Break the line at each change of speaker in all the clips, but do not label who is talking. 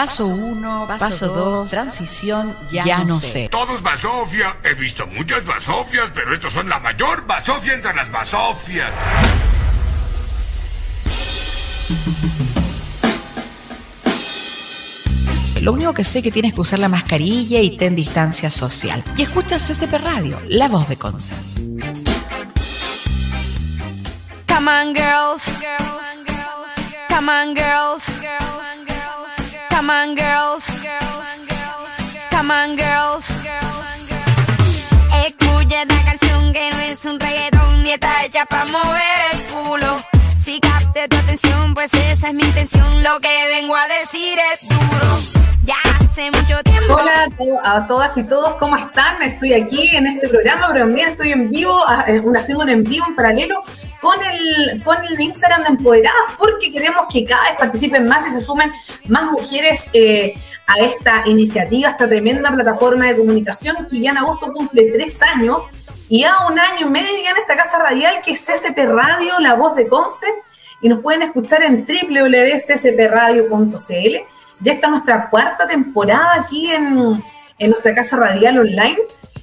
Paso 1, paso 2, transición, ya, no sé.
Todos basofia. He visto muchas basofias, pero estos son la mayor basofia entre las basofias.
Lo único que sé es que tienes que usar la mascarilla y ten distancia social. Y escuchas CCP Radio, la voz de Conce.
Come on, girls. Come on, girls. Come on, girls. Come on, girls. Escucha esta canción que no es un reggaetón ni está hecha para mover el culo. Si capte tu atención, pues esa es mi intención. Lo que vengo a decir es duro. Ya hace mucho tiempo.
Hola a todas y todos, ¿cómo están? Estoy aquí en este programa, pero también estoy en vivo, eh, haciendo un envío en paralelo con el, con el Instagram de Empoderadas, porque queremos que cada vez participen más y se sumen más mujeres eh, a esta iniciativa, esta tremenda plataforma de comunicación que ya en agosto cumple tres años y a un año y medio ya en esta casa radial que es CCP Radio, La Voz de Conce, y nos pueden escuchar en www.ccpradio.cl. Ya está nuestra cuarta temporada aquí en, en nuestra casa radial online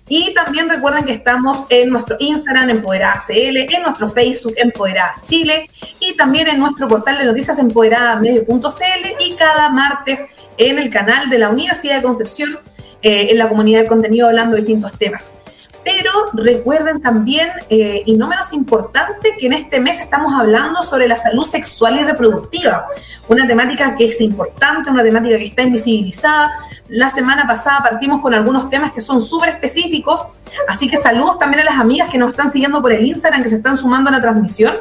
y también recuerden que estamos en nuestro Instagram Empoderada CL, en nuestro Facebook Empoderada Chile y también en nuestro portal de noticias empoderadamedio.cl y cada martes en el canal de la Universidad de Concepción eh, en la comunidad del contenido hablando de distintos temas. Pero recuerden también, eh, y no menos importante, que en este mes estamos hablando sobre la salud sexual y reproductiva, una temática que es importante, una temática que está invisibilizada. La semana pasada partimos con algunos temas que son súper específicos, así que saludos también a las amigas que nos están siguiendo por el Instagram, que se están sumando a la transmisión.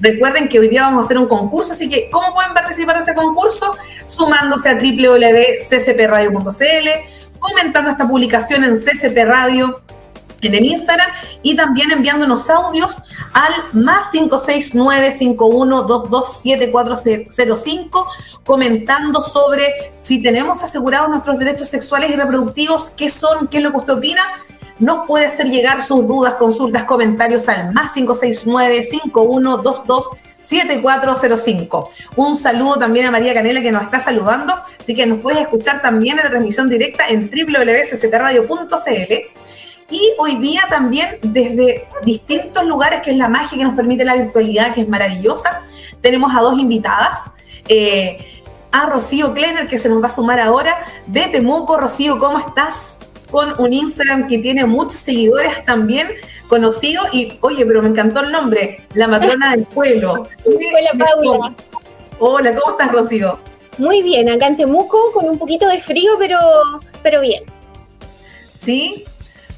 Recuerden que hoy día vamos a hacer un concurso, así que ¿cómo pueden participar en ese concurso? Sumándose a www.ccpradio.cl, comentando esta publicación en CCP Radio en el Instagram y también enviándonos audios al más 569-51227405 comentando sobre si tenemos asegurados nuestros derechos sexuales y reproductivos, qué son, qué es lo que usted opina. Nos puede hacer llegar sus dudas, consultas, comentarios al más 569-5122-7405. Un saludo también a María Canela que nos está saludando, así que nos puedes escuchar también en la transmisión directa en www.cctradio.cl y hoy día también desde distintos lugares, que es la magia que nos permite la virtualidad, que es maravillosa, tenemos a dos invitadas. Eh, a Rocío Kleiner, que se nos va a sumar ahora de Temuco. Rocío, ¿cómo estás? Con un Instagram que tiene muchos seguidores también conocido. Y oye, pero me encantó el nombre, la matrona del pueblo.
Hola, Paula.
Hola, ¿cómo estás, Rocío?
Muy bien, acá en Temuco, con un poquito de frío, pero, pero bien.
¿Sí?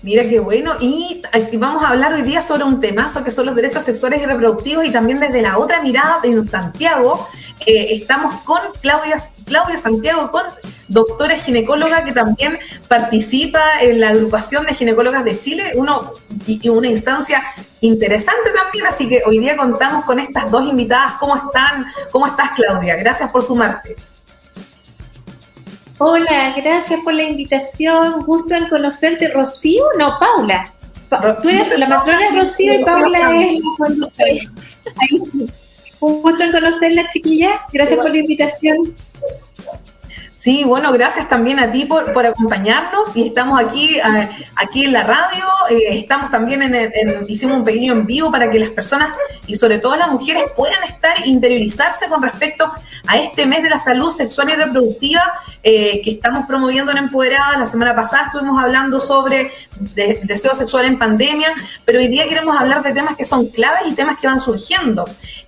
Mira qué bueno. Y vamos a hablar hoy día sobre un temazo que son los derechos sexuales y reproductivos y también desde la otra mirada en Santiago. Eh, estamos con Claudia, Claudia Santiago, con doctora ginecóloga que también participa en la agrupación de ginecólogas de Chile, una instancia interesante también, así que hoy día contamos con estas dos invitadas. ¿Cómo están? ¿Cómo estás, Claudia? Gracias por sumarte.
Hola, gracias por la invitación. Gusto en conocerte, Rocío. No, Paula. tú eres la matrona Rocío y Paula es la Un gusto en conocerla, chiquilla. Gracias por la invitación.
Sí, bueno, gracias también a ti por, acompañarnos y estamos aquí, aquí en la radio, eh, estamos también en, hicimos un pequeño envío para que las personas y sobre todo las mujeres puedan estar, interiorizarse con respecto a este mes de la salud sexual y reproductiva eh, que estamos promoviendo en Empoderada. La semana pasada estuvimos hablando sobre deseo sexual en pandemia, pero hoy día queremos hablar de temas que son claves y temas que van surgiendo.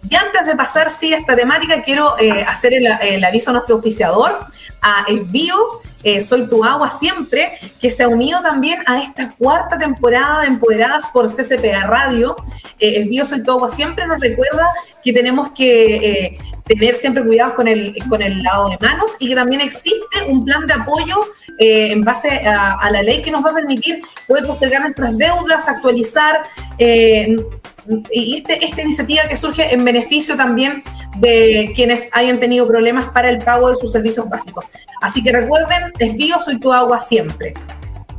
Y antes de pasar, sí, a esta temática, quiero eh, hacer el, el aviso a nuestro auspiciador a Esbio, eh, Soy tu agua siempre, que se ha unido también a esta cuarta temporada de Empoderadas por CCPA Radio. Eh, Soy tu agua siempre nos recuerda que tenemos que eh, tener siempre cuidados con el, con el lado de manos y que también existe un plan de apoyo eh, en base a, la ley que nos va a permitir poder postergar nuestras deudas, actualizar y este, esta iniciativa que surge en beneficio también de quienes hayan tenido problemas para el pago de sus servicios básicos. Así que recuerden, desvío soy tu agua siempre,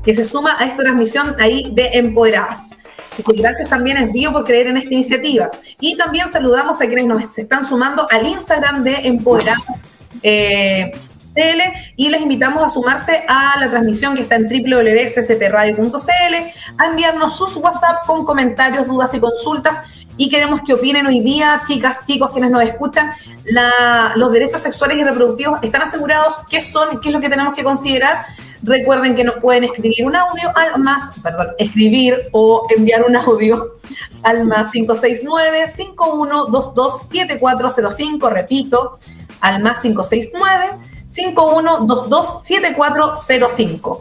que se suma a esta transmisión ahí de Empoderadas. gracias también a Esbío por creer en esta iniciativa. Y también saludamos a quienes nos están sumando al Instagram de Empoderadas. Eh, y les invitamos a sumarse a la transmisión que está en www.ccpradio.cl, a enviarnos sus WhatsApp con comentarios, dudas y consultas y queremos que opinen hoy día, chicas, chicos, quienes nos escuchan, los derechos sexuales y reproductivos están asegurados, qué son, qué es lo que tenemos que considerar. Recuerden que nos pueden escribir un audio al más, perdón, escribir o enviar un audio al más 569-5122-7405, repito, al más 569-5122-7405.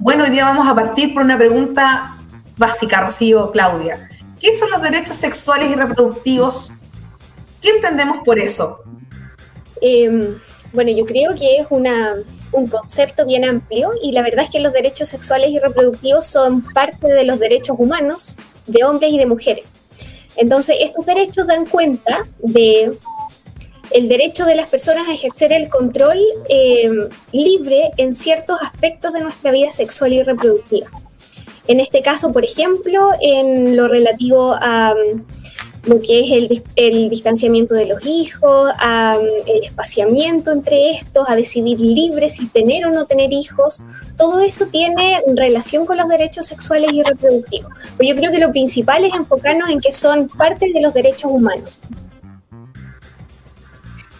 Bueno, hoy día vamos a partir por una pregunta básica, Rocío, Claudia. ¿Qué son los derechos sexuales y reproductivos? ¿Qué entendemos por eso?
Em, bueno, yo creo que es un concepto bien amplio y la verdad es que los derechos sexuales y reproductivos son parte de los derechos humanos de hombres y de mujeres. Entonces, estos derechos dan cuenta de el derecho de las personas a ejercer el control em, libre en ciertos aspectos de nuestra vida sexual y reproductiva. En este caso, por ejemplo, en lo relativo a mm, lo que es el, distanciamiento de los hijos, a, mm, el espaciamiento entre estos, a decidir libre si tener o no tener hijos, todo eso tiene relación con los derechos sexuales y reproductivos. Pues yo creo que lo principal es enfocarnos en que son parte de los derechos humanos.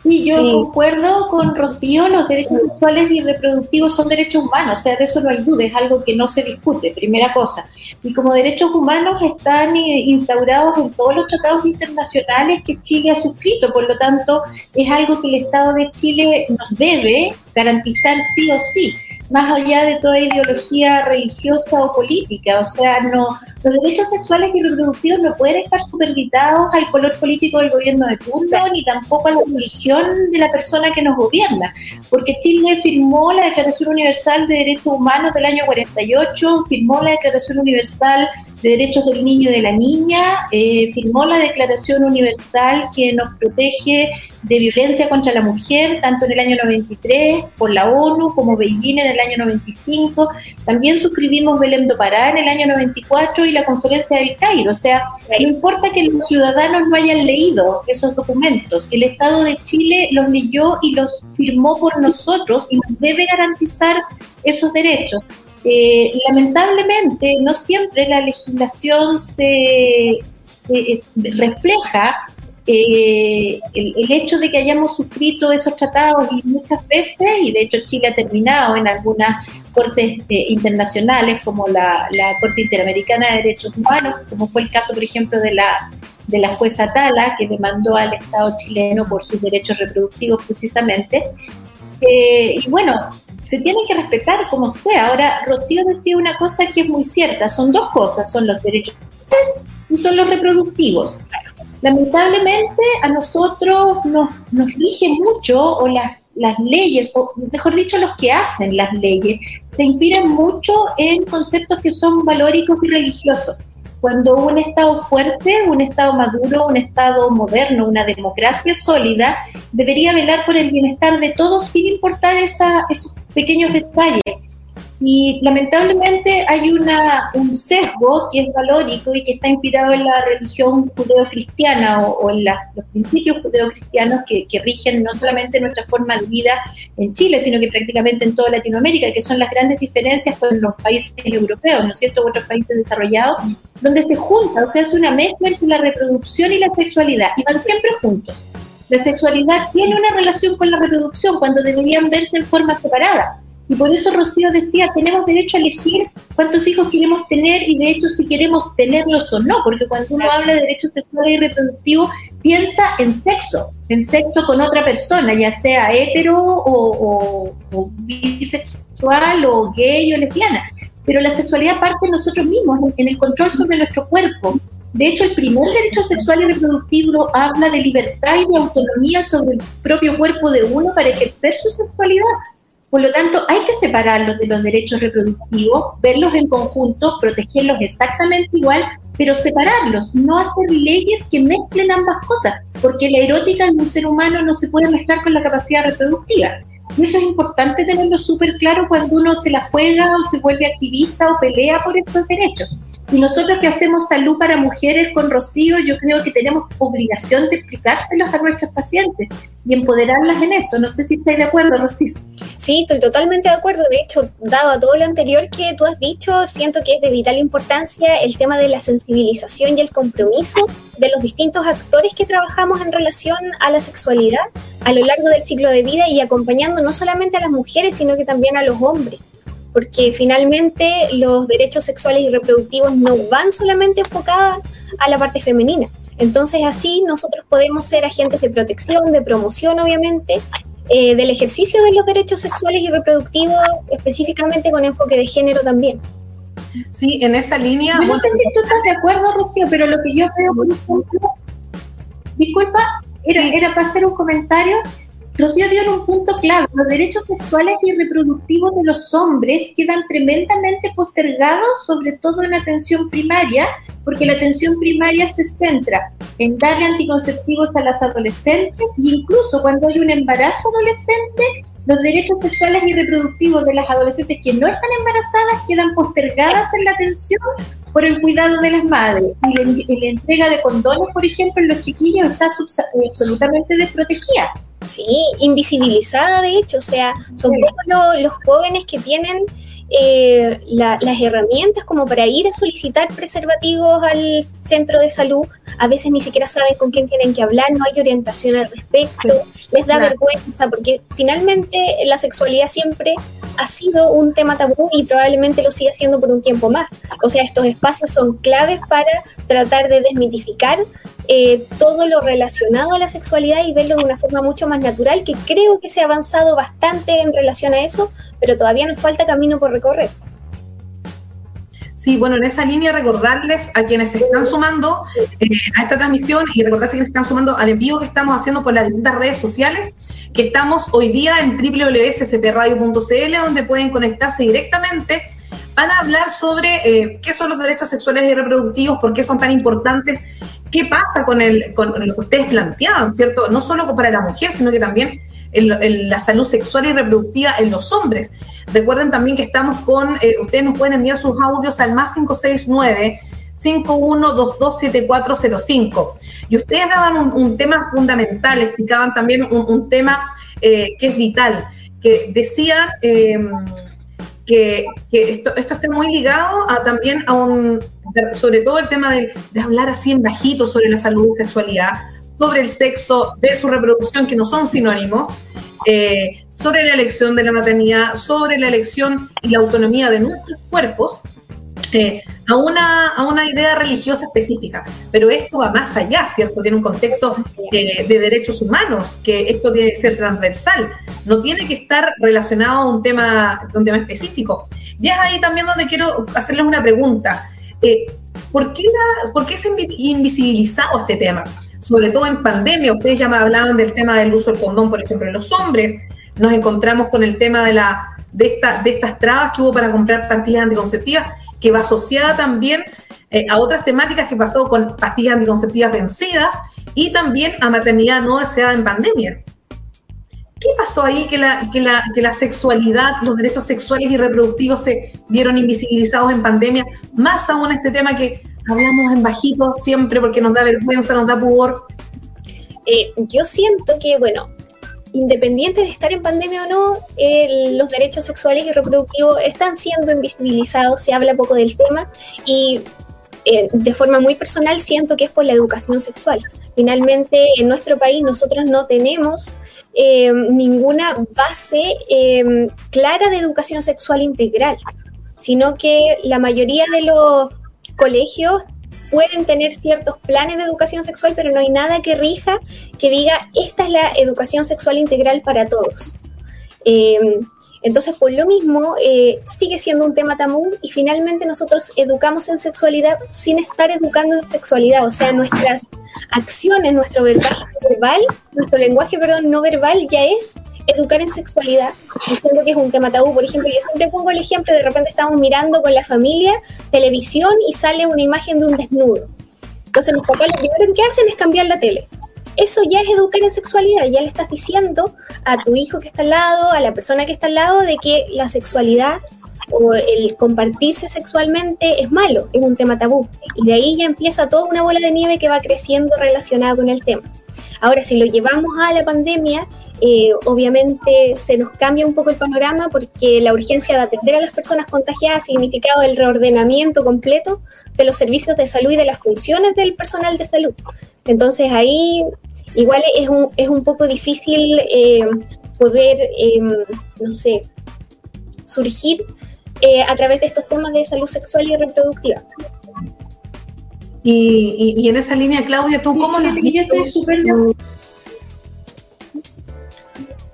Sí, yo concuerdo con Rocío, los derechos sexuales y reproductivos son derechos humanos, o sea, de eso no hay duda, es algo que no se discute, primera cosa. Y como derechos humanos están eh, instaurados en todos los tratados internacionales que Chile ha suscrito, por lo tanto, es algo que el Estado de Chile nos debe garantizar sí o sí más allá de toda ideología religiosa o política. O sea, no, los derechos sexuales y reproductivos no pueden estar superditados al color político del gobierno de turno, ni tampoco a la religión de la persona que nos gobierna. Porque Chile firmó la Declaración Universal de Derechos Humanos del año 48, firmó la Declaración Universal de Derechos del Niño y de la Niña, eh, firmó la Declaración Universal que nos protege de violencia contra la mujer, tanto en el año 93 por la ONU como Beijing en el año 95. También suscribimos Belém do Pará en el año 94 y la Conferencia del Cairo. O sea, no importa que los ciudadanos no hayan leído esos documentos, el Estado de Chile los leyó y los firmó por nosotros y nos debe garantizar esos derechos. Eh, lamentablemente, no siempre la legislación se, refleja eh, el, hecho de que hayamos suscrito esos tratados y muchas veces, y de hecho Chile ha terminado en algunas cortes eh, internacionales como la, Corte Interamericana de Derechos Humanos, como fue el caso, por ejemplo, de la, de la jueza Tala, que demandó al Estado chileno por sus derechos reproductivos precisamente. y bueno, se tiene que respetar como sea. Ahora, Rocío decía una cosa que es muy cierta, son dos cosas, son los derechos y son los reproductivos. Lamentablemente a nosotros nos, nos rige mucho, o las, las leyes, o mejor dicho, los que hacen las leyes, se inspiran mucho en conceptos que son valóricos y religiosos cuando un Estado fuerte, un Estado maduro, un Estado moderno, una democracia sólida, debería velar por el bienestar de todos sin importar esa, esos pequeños detalles. Y lamentablemente hay una, un sesgo que es valórico y que está inspirado en la religión judeocristiana o, o en los principios judeocristianos que, que rigen no solamente nuestra forma de vida en Chile, sino que prácticamente en toda Latinoamérica, que son las grandes diferencias con los países europeos, ¿no es cierto?, otros países desarrollados, donde se junta, o sea, es una mezcla entre la reproducción y la sexualidad, y van siempre juntos. La sexualidad tiene una relación con la reproducción cuando deberían verse en forma separada. Y por eso Rocío decía, tenemos derecho a elegir cuántos hijos queremos tener y de hecho si queremos tenerlos o no, porque cuando uno habla de derechos sexuales y reproductivos, piensa en sexo, en sexo con otra persona, ya sea hetero o, bisexual o gay o lesbiana. Pero la sexualidad parte de nosotros mismos, en el control sobre nuestro cuerpo. De hecho, el primer derecho sexual y reproductivo habla de libertad y de autonomía sobre el propio cuerpo de uno para ejercer su sexualidad. Por lo tanto, hay que separarlos de los derechos reproductivos, verlos en conjunto, protegerlos exactamente igual, pero separarlos, no hacer leyes que mezclen ambas cosas, porque la erótica de un ser humano no se puede mezclar con la capacidad reproductiva. Y eso es importante tenerlo súper claro cuando uno se la juega o se vuelve activista o pelea por estos derechos. Y nosotros que hacemos salud para mujeres con Rocío, yo creo que tenemos obligación de explicárselos a nuestras pacientes y empoderarlas en eso. No sé si estáis de acuerdo, Rocío.
Sí, estoy totalmente de acuerdo. De hecho, dado a todo lo anterior que tú has dicho, siento que es de vital importancia el tema de la sensibilización y el compromiso de los distintos actores que trabajamos en relación a la sexualidad a lo largo del ciclo de vida y acompañando no solamente a las mujeres, sino que también a los hombres porque finalmente los derechos sexuales y reproductivos no van solamente enfocados a la parte femenina. Entonces así nosotros podemos ser agentes de protección, de promoción obviamente, eh, del ejercicio de los derechos sexuales y reproductivos, específicamente con enfoque de género también.
Sí, en esa línea...
no sé si tú estás de acuerdo, Rocío, pero lo que yo veo, por ejemplo, disculpa, era, era para hacer un comentario Rocío dio en un punto clave, los derechos sexuales y reproductivos de los hombres quedan tremendamente postergados, sobre todo en atención primaria, porque la atención primaria se centra en darle anticonceptivos a las adolescentes e incluso cuando hay un embarazo adolescente, los derechos sexuales y reproductivos de las adolescentes que no están embarazadas quedan postergadas en la atención por el cuidado de las madres. Y la, entrega de condones, por ejemplo, en los chiquillos está absolutamente desprotegida.
Sí, invisibilizada de hecho, o sea, son pocos los jóvenes que tienen eh, las herramientas como para ir a solicitar preservativos al centro de salud, a veces ni siquiera saben con quién tienen que hablar, no hay orientación al respecto, les da vergüenza, porque finalmente la sexualidad siempre ha sido un tema tabú y probablemente lo siga siendo por un tiempo más. O sea, estos espacios son claves para tratar de desmitificar eh, todo lo relacionado a la sexualidad y verlo de una forma mucho más natural, que creo que se ha avanzado bastante en relación a eso, pero todavía nos falta camino por recorrer.
Sí, bueno, en esa línea recordarles a quienes se están sumando eh, a esta transmisión y recordarles quienes se están sumando al envío que estamos haciendo por las distintas redes sociales, que estamos hoy día en www.scpradio.cl, donde pueden conectarse directamente para hablar sobre eh, qué son los derechos sexuales y reproductivos, por qué son tan importantes, qué pasa con, el, con lo que ustedes planteaban, ¿cierto? No solo para la mujer, sino que también la salud sexual y reproductiva en los hombres. Recuerden también que estamos con, eh, ustedes nos pueden enviar sus audios al más 569 51227405. Y ustedes daban un, tema fundamental, explicaban también un, tema eh, que es vital, que decían em, que, esto, esto, está muy ligado a, también a un, sobre todo el tema de, de hablar así en bajito sobre la salud y sexualidad, sobre el sexo su reproducción, que no son sinónimos, eh, sobre la elección de la maternidad, sobre la elección y la autonomía de nuestros cuerpos, eh, a, una, a una idea religiosa específica. Pero esto va más allá, ¿cierto? Tiene un contexto eh, de derechos humanos, que esto tiene que ser transversal, no tiene que estar relacionado a un tema, un tema específico. Y es ahí también donde quiero hacerles una pregunta. ¿por, qué la, ¿Por qué se ha invisibilizado este tema? sobre todo en pandemia, ustedes ya me hablaban del tema del uso del condón, por ejemplo, en los hombres, nos encontramos con el tema de, la, de, esta, de estas trabas que hubo para comprar pastillas anticonceptivas, que va asociada también eh, a otras temáticas que pasó con pastillas anticonceptivas vencidas y también a maternidad no deseada en pandemia. ¿Qué pasó ahí que la, que, la, que la sexualidad, los derechos sexuales y reproductivos se vieron invisibilizados en pandemia? Más aún este tema que hablamos en bajito siempre porque nos da vergüenza, nos da pudor.
Eh, yo siento que, bueno, independiente de estar en pandemia o no, los derechos sexuales y reproductivos están siendo invisibilizados, se habla poco del tema y eh, de forma muy personal siento que es por la educación sexual. Finalmente, en nuestro país nosotros no tenemos eh, ninguna base clara de educación sexual integral, sino que la mayoría de los colegios pueden tener ciertos planes de educación sexual, pero no hay nada que rija que diga esta es la educación sexual integral para todos. Em, entonces, por lo mismo, eh, sigue siendo un tema tabú y finalmente nosotros educamos en sexualidad sin estar educando en sexualidad. O sea, nuestras acciones, nuestro lenguaje verbal, nuestro lenguaje, perdón, no verbal ya es educar en sexualidad, diciendo que es un tema tabú. Por ejemplo, yo siempre pongo el ejemplo, de repente estamos mirando con la familia televisión y sale una imagen de un desnudo. Entonces mis papás lo primero que hacen es cambiar la tele. Eso ya es educar en sexualidad, ya le estás diciendo a tu hijo que está al lado, a la persona que está al lado, de que la sexualidad o el compartirse sexualmente es malo, es un tema tabú. Y de ahí ya empieza toda una bola de nieve que va creciendo relacionada con el tema. Ahora, si lo llevamos a la pandemia, eh, obviamente se nos cambia un poco el panorama porque la urgencia de atender a las personas contagiadas ha significado el reordenamiento completo de los servicios de salud y de las funciones del personal de salud. Entonces ahí igual es un, es un poco difícil eh, poder, em, no sé, surgir eh, a través de estos temas de salud sexual y reproductiva.
Y, en esa línea, Claudia, ¿tú cómo lo
Yo estoy súper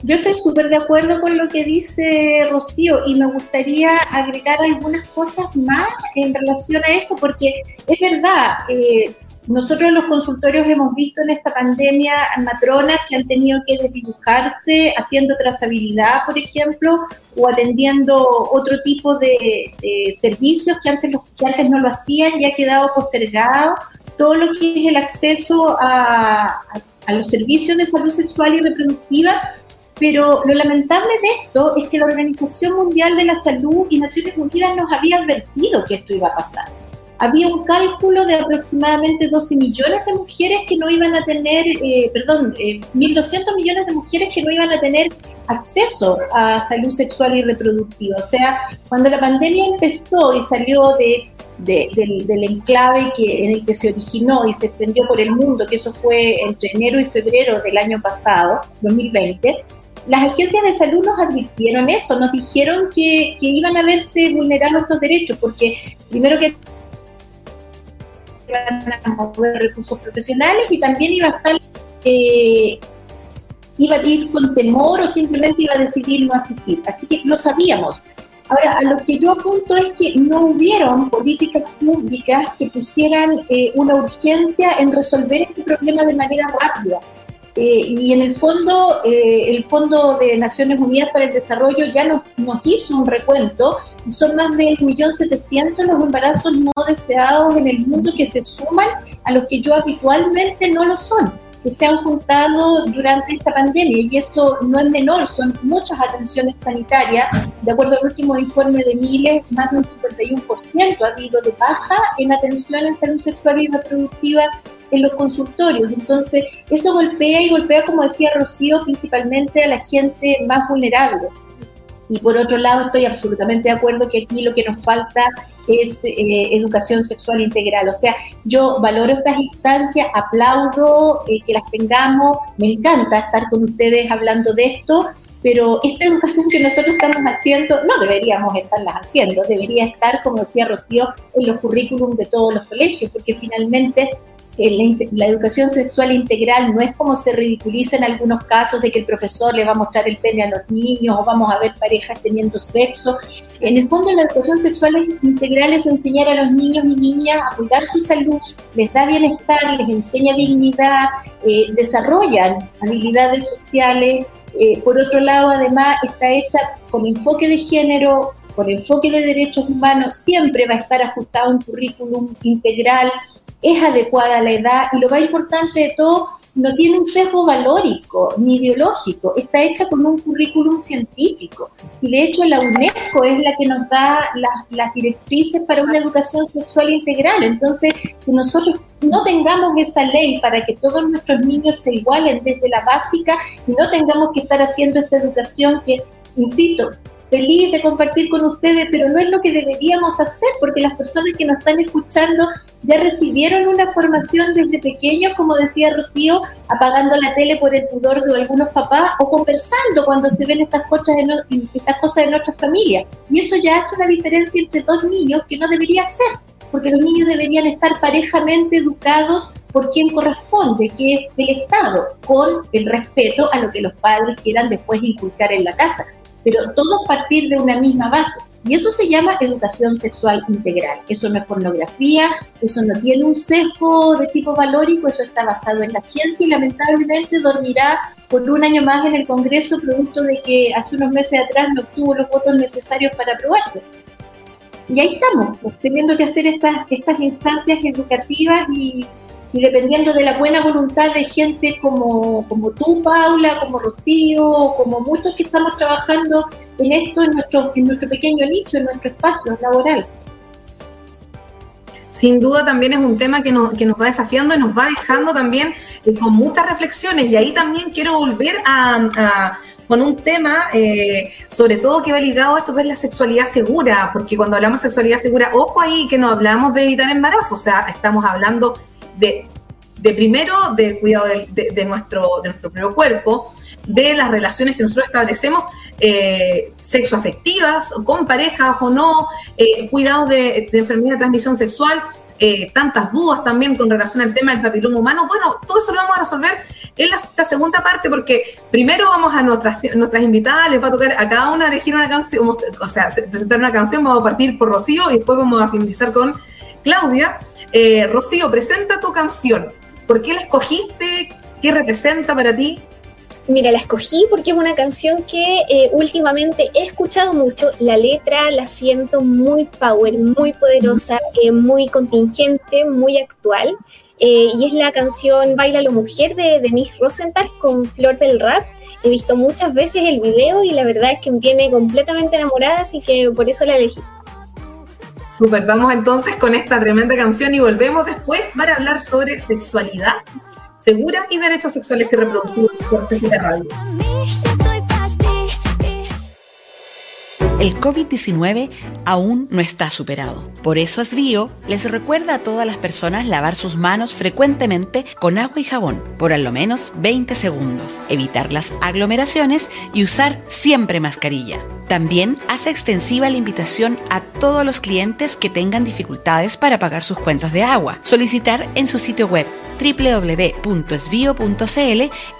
yo estoy súper de acuerdo con lo que dice Rocío y me gustaría agregar algunas cosas más en relación a eso, porque es verdad, eh, nosotros los consultorios hemos visto en esta pandemia matronas que han tenido que desdibujarse haciendo trazabilidad, por ejemplo, o atendiendo otro tipo de, servicios que antes, los, que antes no lo hacían y ha quedado postergado. Todo lo que es el acceso a los servicios de salud sexual y reproductiva pero lo lamentable de esto es que la Organización Mundial de la Salud y Naciones Unidas nos había advertido que esto iba a pasar había un cálculo de aproximadamente 12 millones de mujeres que no iban a tener, eh, perdón, 1.200 eh, millones de mujeres que no iban a tener acceso a salud sexual y reproductiva. O sea, cuando la pandemia empezó y salió de, del, del, enclave que, en el que se originó y se extendió por el mundo, que eso fue entre enero y febrero del año pasado, 2020, las agencias de salud nos advirtieron eso, nos dijeron que, iban a verse vulnerados estos derechos, porque primero que iban a mover recursos profesionales y también iba a estar, eh, iba a ir con temor o simplemente iba a decidir no asistir. Así que lo sabíamos. Ahora, a lo que yo apunto es que no hubieron políticas públicas que pusieran eh, una urgencia en resolver este problema de manera rápida. Eh, y en el fondo, el Fondo de Naciones Unidas para el Desarrollo ya nos, nos hizo un recuento son más de 1.700.000 los embarazos no deseados en el mundo que se suman a los que yo habitualmente no lo son, que se han juntado durante esta pandemia. Y esto no es menor, son muchas atenciones sanitarias. De acuerdo al último informe de Miles, más de un 51% ha habido de baja en atención en salud sexual y reproductiva en los consultorios. Entonces, eso golpea y golpea, como decía Rocío, principalmente a la gente más vulnerable. Y por otro lado, estoy absolutamente de acuerdo que aquí lo que nos falta es eh, educación sexual integral. O sea, yo valoro estas instancias, aplaudo eh, que las tengamos, me encanta estar con ustedes hablando de esto, pero esta educación que nosotros estamos haciendo no deberíamos estarlas haciendo, debería estar, como decía Rocío, en los currículums de todos los colegios, porque finalmente la, educación sexual integral no es como se ridiculiza en algunos casos de que el profesor le va a mostrar el pene a los niños o vamos a ver parejas teniendo sexo. En el fondo la educación sexual integral es enseñar a los niños y niñas a cuidar su salud, les da bienestar, les enseña dignidad, eh, desarrollan habilidades sociales. Eh, por otro lado, además, está hecha con enfoque de género, con enfoque de derechos humanos, siempre va a estar ajustado un currículum integral es adecuada a la edad y lo más importante de todo, no tiene un sesgo valórico ni ideológico, está hecha con un currículum científico. Y de hecho la UNESCO es la que nos da las, directrices para una educación sexual integral. Entonces, que nosotros no tengamos esa ley para que todos nuestros niños se igualen desde la básica y no tengamos que estar haciendo esta educación que, insisto, feliz de compartir con ustedes, pero no es lo que deberíamos hacer, porque las personas que nos están escuchando ya recibieron una formación desde pequeños, como decía Rocío, apagando la tele por el pudor de algunos papás o conversando cuando se ven estas cosas en, estas cosas en familias. Y eso ya es una diferencia entre dos niños que no debería ser, porque los niños deberían estar parejamente educados por quien corresponde, que es el Estado, con el respeto a lo que los padres quieran después inculcar en la casa pero todo partir de una misma base. Y eso se llama educación sexual integral. Eso no es pornografía, eso no tiene un sesgo de tipo valórico, eso está basado en la ciencia y lamentablemente dormirá por un año más en el Congreso producto de que hace unos meses atrás no obtuvo los votos necesarios para aprobarse. Y ahí estamos, pues, teniendo que hacer estas, estas instancias educativas y, y dependiendo de la buena voluntad de gente como, como tú, Paula, como Rocío, como muchos que estamos trabajando en esto, en nuestro, en nuestro pequeño nicho, en nuestro espacio laboral.
Sin duda también es un tema que nos, que nos va desafiando y nos va dejando también eh, con muchas reflexiones. Y ahí también quiero volver a, con un tema, eh, sobre todo que va ligado a esto que es la sexualidad segura, porque cuando hablamos de sexualidad segura, ojo ahí que no hablamos de evitar embarazo, o sea, estamos hablando de, de primero del cuidado de, nuestro, de nuestro propio cuerpo, de las relaciones que nosotros establecemos eh, sexoafectivas, con parejas o no, eh, cuidados de, enfermedad de transmisión sexual, eh, tantas dudas también con relación al tema del papiloma humano. Bueno, todo eso lo vamos a resolver en la, segunda parte porque primero vamos a nuestras, nuestras invitadas, les va a tocar a cada una elegir una canción, o sea, presentar una canción, vamos a partir por Rocío y después vamos a finalizar con Claudia. Eh, Rocío, presenta tu canción. ¿Por qué la escogiste? ¿Qué representa para ti?
Mira, la escogí porque es una canción que eh, últimamente he escuchado mucho. La letra la siento muy power, muy poderosa, eh, muy contingente, muy actual. Eh, y es la canción Baila la Mujer de Denise Rosenthal con Flor del Rap. He visto muchas veces el video y la verdad es que me tiene completamente enamorada, así que por eso la elegí.
Super, vamos entonces con esta tremenda canción y volvemos después para hablar sobre sexualidad segura y derechos sexuales y reproductivos por Radio.
El COVID-19 aún no está superado. Por eso Asbio les recuerda a todas las personas lavar sus manos frecuentemente con agua y jabón por al menos 20 segundos, evitar las aglomeraciones y usar siempre mascarilla. También hace extensiva la invitación a todos los clientes que tengan dificultades para pagar sus cuentas de agua. Solicitar en su sitio web www.esvio.cl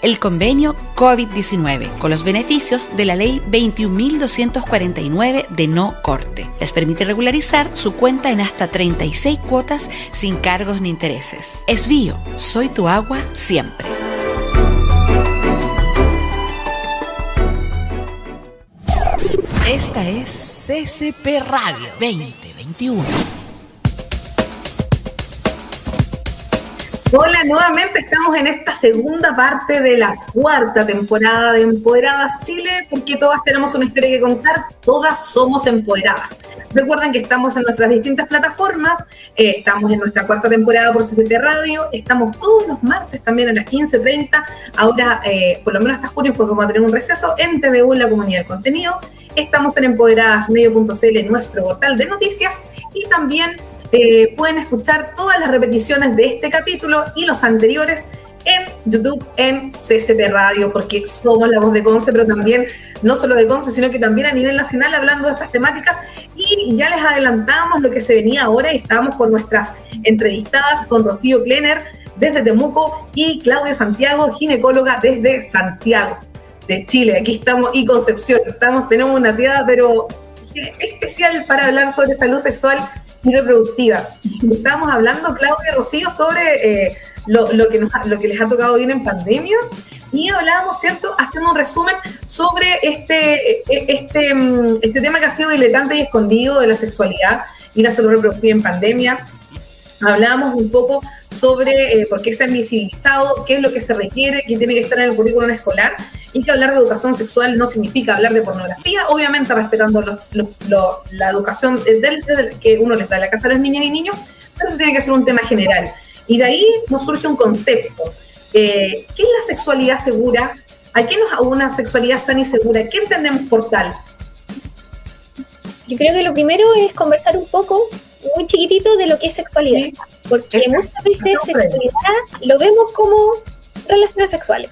el convenio COVID-19 con los beneficios de la ley 21.249 de no corte. Les permite regularizar su cuenta en hasta 36 cuotas sin cargos ni intereses. Esvío, soy tu agua siempre. Esta es CCP Radio 2021.
Hola, nuevamente estamos en esta segunda parte de la cuarta temporada de Empoderadas Chile, porque todas tenemos una historia que contar, todas somos empoderadas. Recuerden que estamos en nuestras distintas plataformas, eh, estamos en nuestra cuarta temporada por CCT Radio, estamos todos los martes también a las 15.30, ahora eh, por lo menos hasta junio pues vamos a tener un receso en TVU en la comunidad del contenido, estamos en empoderadasmedio.cl, nuestro portal de noticias, y también eh, pueden escuchar todas las repeticiones de este capítulo y los anteriores en YouTube, en CCP Radio, porque somos la voz de Conce, pero también no solo de Conce, sino que también a nivel nacional hablando de estas temáticas. Y ya les adelantamos lo que se venía ahora y estábamos con nuestras entrevistadas con Rocío Klenner desde Temuco y Claudia Santiago, ginecóloga desde Santiago de Chile. Aquí estamos y Concepción. Estamos, tenemos una tirada, pero especial para hablar sobre salud sexual reproductiva. Estábamos hablando, Claudia y Rocío, sobre eh, lo, que lo que les ha tocado bien en pandemia y hablábamos, ¿cierto?, haciendo un resumen sobre este, este, este tema que ha sido diletante y escondido de la sexualidad y la salud reproductiva en pandemia. Hablábamos un poco sobre eh, por qué se ha invisibilizado, qué es lo que se requiere, qué tiene que estar en el currículum escolar y que hablar de educación sexual no significa hablar de pornografía, obviamente respetando la educación del, que uno les da a la casa a las niñas y niños, pero eso tiene que ser un tema general. Y de ahí nos surge un concepto. Eh, ¿Qué es la sexualidad segura? ¿A qué nos una sexualidad sana y segura? ¿Qué entendemos por tal?
Yo creo que lo primero es conversar un poco, muy chiquitito, de lo que es sexualidad. Porque muchas veces sexualidad lo vemos como relaciones sexuales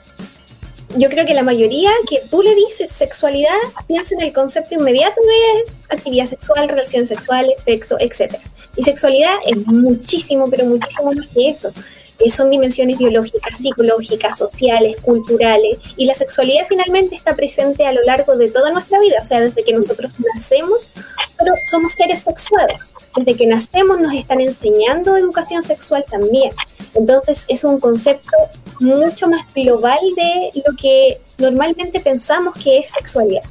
yo creo que la mayoría que tú le dices sexualidad piensa en el concepto inmediato de actividad sexual, relaciones sexuales, sexo, etc. Y sexualidad es muchísimo, pero muchísimo más que eso. Eh, son dimensiones biológicas, psicológicas, sociales, culturales, y la sexualidad finalmente está presente a lo largo de toda nuestra vida, o sea, desde que nosotros nacemos, solo somos seres sexuados, desde que nacemos nos están enseñando educación sexual también, entonces es un concepto mucho más global de lo que normalmente pensamos que es sexualidad.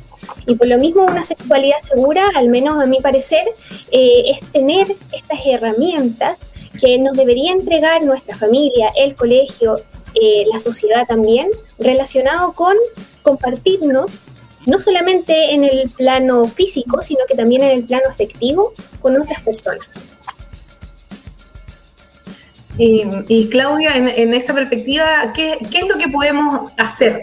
Y por lo mismo una sexualidad segura, al menos a mi parecer, eh, es tener estas herramientas que nos debería entregar nuestra familia, el colegio, eh, la sociedad también, relacionado con compartirnos no solamente en el plano físico, sino que también en el plano afectivo con otras personas.
Y, Claudia, en, esa perspectiva, ¿qué, es lo que podemos hacer?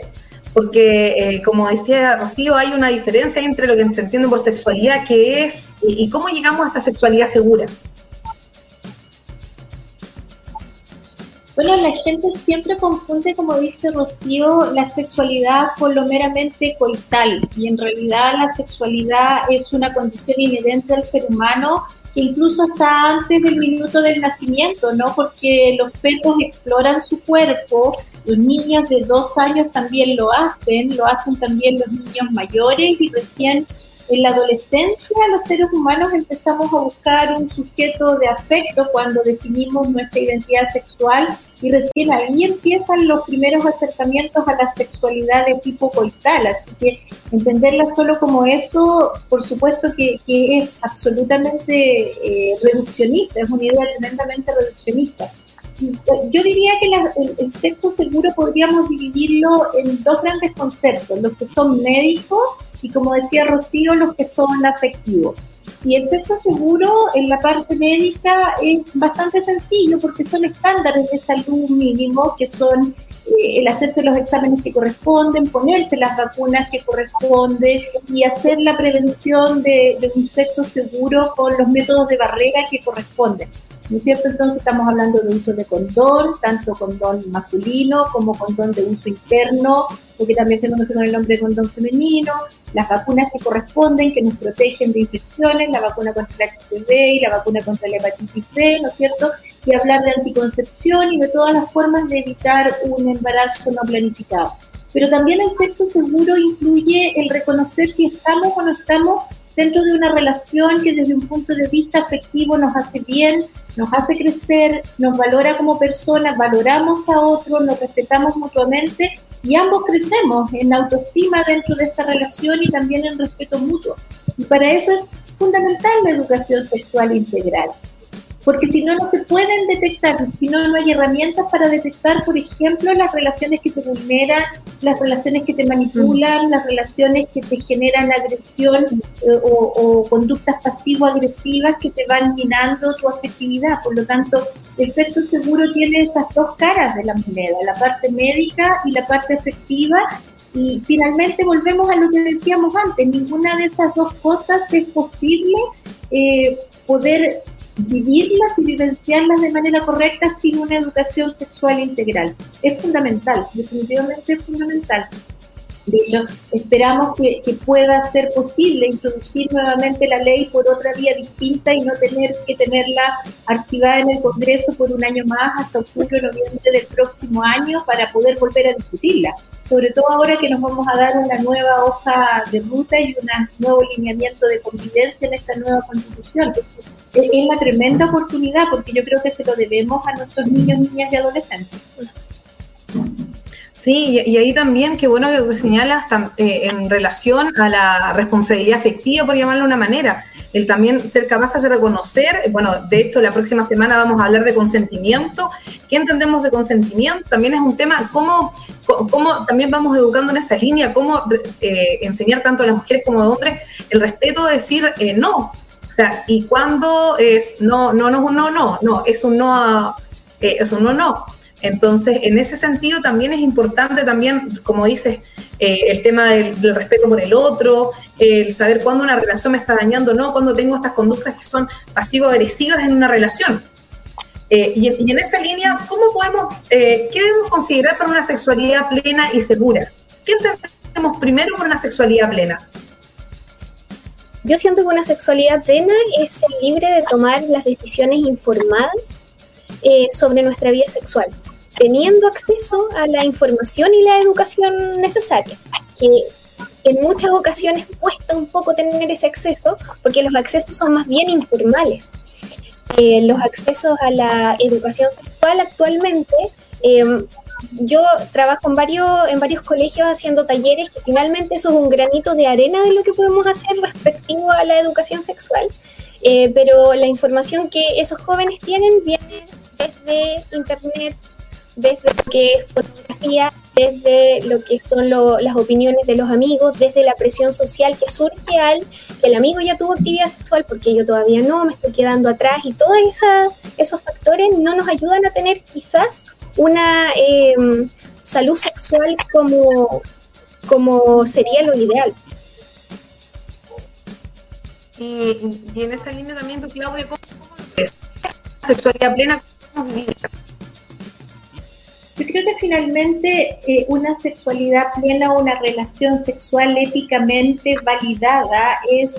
Porque, eh, como decía Rocío, hay una diferencia entre lo que se entiende por sexualidad, que es, y cómo llegamos a esta sexualidad segura.
Bueno, la gente siempre confunde, como dice Rocío, la sexualidad con lo meramente coital y en realidad la sexualidad es una condición inherente al ser humano que incluso está antes del minuto del nacimiento, ¿no? Porque los fetos exploran su cuerpo, los niños de dos años también lo hacen, lo hacen también los niños mayores y recién en la adolescencia los seres humanos empezamos a buscar un sujeto de afecto cuando definimos nuestra identidad sexual y recién ahí empiezan los primeros acercamientos a la sexualidad de tipo coital. Así que entenderla solo como eso, por supuesto que, es absolutamente eh, reduccionista, es una idea tremendamente reduccionista. Yo diría que el, sexo seguro podríamos dividirlo en dos grandes conceptos, los que son médicos y como decía Rocío, los que son afectivos. Y el sexo seguro en la parte médica es bastante sencillo porque son estándares de salud mínimos que son eh, el hacerse los exámenes que corresponden, ponerse las vacunas que corresponden y hacer la prevención de un sexo seguro con los métodos de barrera que corresponden. ¿No es cierto? Entonces estamos hablando de uso de condón, tanto condón masculino como condón de uso interno, porque también se conoce con el nombre de condón femenino, las vacunas que corresponden, que nos protegen de infecciones, la vacuna contra el HPV y la vacuna contra la hepatitis B, ¿no es cierto? Y hablar de anticoncepción y de todas las formas de evitar un embarazo no planificado. Pero también el sexo seguro incluye el reconocer si estamos o no estamos dentro de una relación que desde un punto de vista afectivo nos hace bien, nos hace crecer, nos valora como personas, valoramos a otros, nos respetamos mutuamente y ambos crecemos en autoestima dentro de esta relación y también en respeto mutuo. Y para eso es fundamental la educación sexual integral porque si no, no se pueden detectar, si no, no hay herramientas para detectar, por ejemplo, las relaciones que te vulneran, las relaciones que te manipulan, las relaciones que te generan agresión eh, o, conductas pasivo-agresivas que te van minando tu afectividad. Por lo tanto, el sexo seguro tiene esas dos caras de la moneda, la parte médica y la parte afectiva, y finalmente volvemos a lo que decíamos antes, ninguna de esas dos cosas es posible eh, poder vivirlas y vivenciarlas de manera correcta sin una educación sexual integral. Es fundamental, definitivamente es fundamental. De hecho, esperamos que, pueda ser posible introducir nuevamente la ley por otra vía distinta y no tener que tenerla archivada en el Congreso por un año más hasta octubre o noviembre del próximo año para poder volver a discutirla. Sobre todo ahora que nos vamos a dar una nueva hoja de ruta y un nuevo lineamiento de convivencia en esta nueva constitución. Es una tremenda oportunidad porque yo creo que se lo debemos a nuestros niños, niñas y adolescentes.
Sí, y, ahí también, qué bueno que señalas eh, en relación a la responsabilidad afectiva, por llamarlo de una manera, el también ser capaces de reconocer, bueno, de hecho la próxima semana vamos a hablar de consentimiento, ¿qué entendemos de consentimiento? También es un tema, cómo, cómo también vamos educando en esa línea, cómo eh, enseñar tanto a las mujeres como a los hombres el respeto de decir eh, no, o sea, y cuando es no, no, no, no, no, no, es un no, es un no, no entonces, en ese sentido también es importante también, como dices, eh, el tema del, respeto por el otro, el saber cuándo una relación me está dañando o no, cuando tengo estas conductas que son pasivo-agresivas en una relación. Eh, y, en esa línea, ¿cómo podemos, eh, qué debemos considerar para una sexualidad plena y segura? ¿Qué entendemos primero por una sexualidad plena?
Yo siento que una sexualidad plena es ser libre de tomar las decisiones informadas sobre nuestra vida sexual teniendo acceso a la información y la educación necesaria, que en muchas ocasiones cuesta un poco tener ese acceso porque los accesos son más bien informales. Eh, los accesos a la educación sexual actualmente, em, yo trabajo en varios, colegios haciendo talleres que finalmente eso es un granito de arena de lo que podemos hacer respectivo a la educación sexual, eh, pero la información que esos jóvenes tienen viene desde internet, desde lo que es fotografía, desde lo que son las opiniones de los amigos, desde la presión social que surge al que el amigo ya tuvo actividad sexual porque yo todavía no, me estoy quedando atrás y todos esos factores no nos ayudan a tener quizás una em, salud sexual como, como sería lo ideal.
Y, en esa línea también, tú, Claudia, ¿cómo es? sexualidad plena?
Yo creo que finalmente eh, una sexualidad plena, una relación sexual éticamente validada es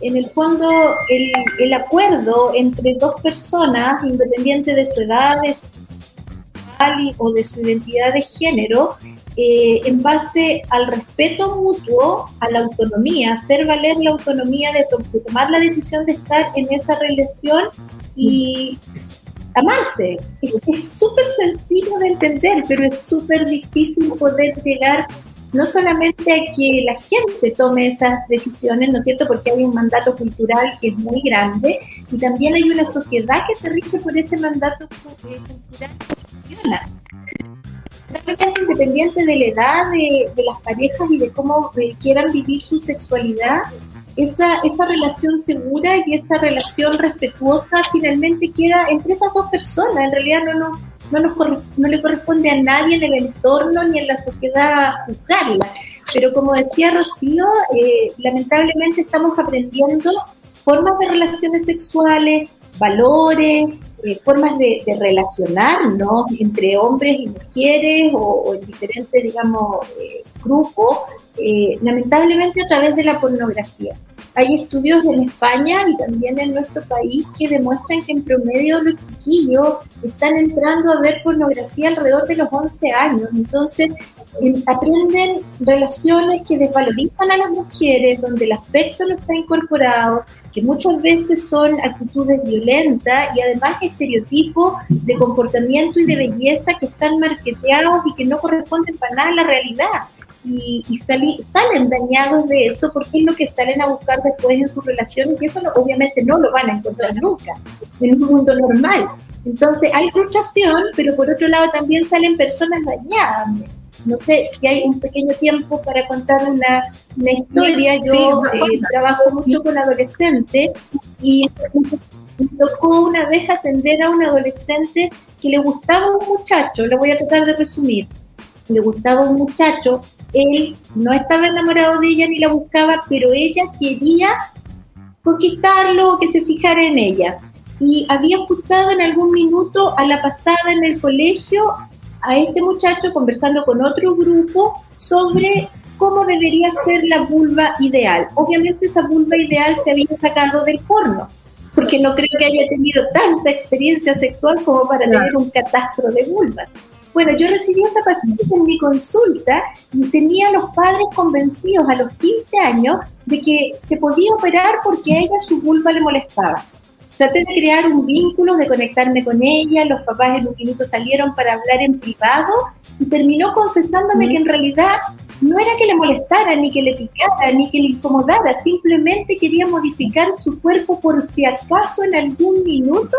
en el fondo el, el acuerdo entre dos personas, independiente de su edad, de o de su identidad de género, eh, en base al respeto mutuo, a la autonomía, hacer valer la autonomía de, tomar la decisión de estar en esa relación y amarse. Es súper sencillo de entender, pero es súper difícil poder llegar no solamente a que la gente tome esas decisiones, ¿no es cierto? Porque hay un mandato cultural que es muy grande y también hay una sociedad que se rige por ese mandato cultural independiente de la edad de, las parejas y de cómo eh, quieran vivir su sexualidad, esa, esa relación segura y esa relación respetuosa finalmente queda entre esas dos personas. En realidad no, no, no, nos, no le corresponde a nadie en el entorno ni en la sociedad juzgarla. Pero como decía Rocío, eh, lamentablemente estamos aprendiendo formas de relaciones sexuales, valores, eh, formas de, relacionarnos entre hombres y mujeres o, en diferentes, digamos, eh, grupos, eh, lamentablemente a través de la pornografía. Hay estudios en España y también en nuestro país que demuestran que en promedio los chiquillos están entrando a ver pornografía alrededor de los 11 años. Entonces, aprenden relaciones que desvalorizan a las mujeres, donde el afecto no está incorporado, que muchas veces son actitudes violentas y además estereotipos de comportamiento y de belleza que están marqueteados y que no corresponden para nada a la realidad y, salen dañados de eso porque es lo que salen a buscar después en sus relaciones y eso obviamente no lo van a encontrar nunca en un mundo normal. Entonces hay frustración, pero por otro lado también salen personas dañadas. No sé si hay un pequeño tiempo para contar una, historia. Yo eh, trabajo mucho con adolescentes y me tocó una vez atender a un adolescente que le gustaba un muchacho, lo voy a tratar de resumir, le gustaba un muchacho él no estaba enamorado de ella ni la buscaba, pero ella quería conquistarlo o que se fijara en ella. Y había escuchado en algún minuto a la pasada en el colegio a este muchacho conversando con otro grupo sobre cómo debería ser la vulva ideal. Obviamente esa vulva ideal se había sacado del porno, porque no creo que haya tenido tanta experiencia sexual como para tener un catastro de vulva. Bueno, yo recibí esa paciente en mi consulta y tenía a los padres convencidos a los 15 años de que se podía operar porque a ella su vulva le molestaba. Traté de crear un vínculo, de conectarme con ella, los papás en un minuto salieron para hablar en privado y terminó confesándome que en realidad no era que le molestara, ni que le picara, ni que le incomodara, simplemente quería modificar su cuerpo por si acaso en algún minuto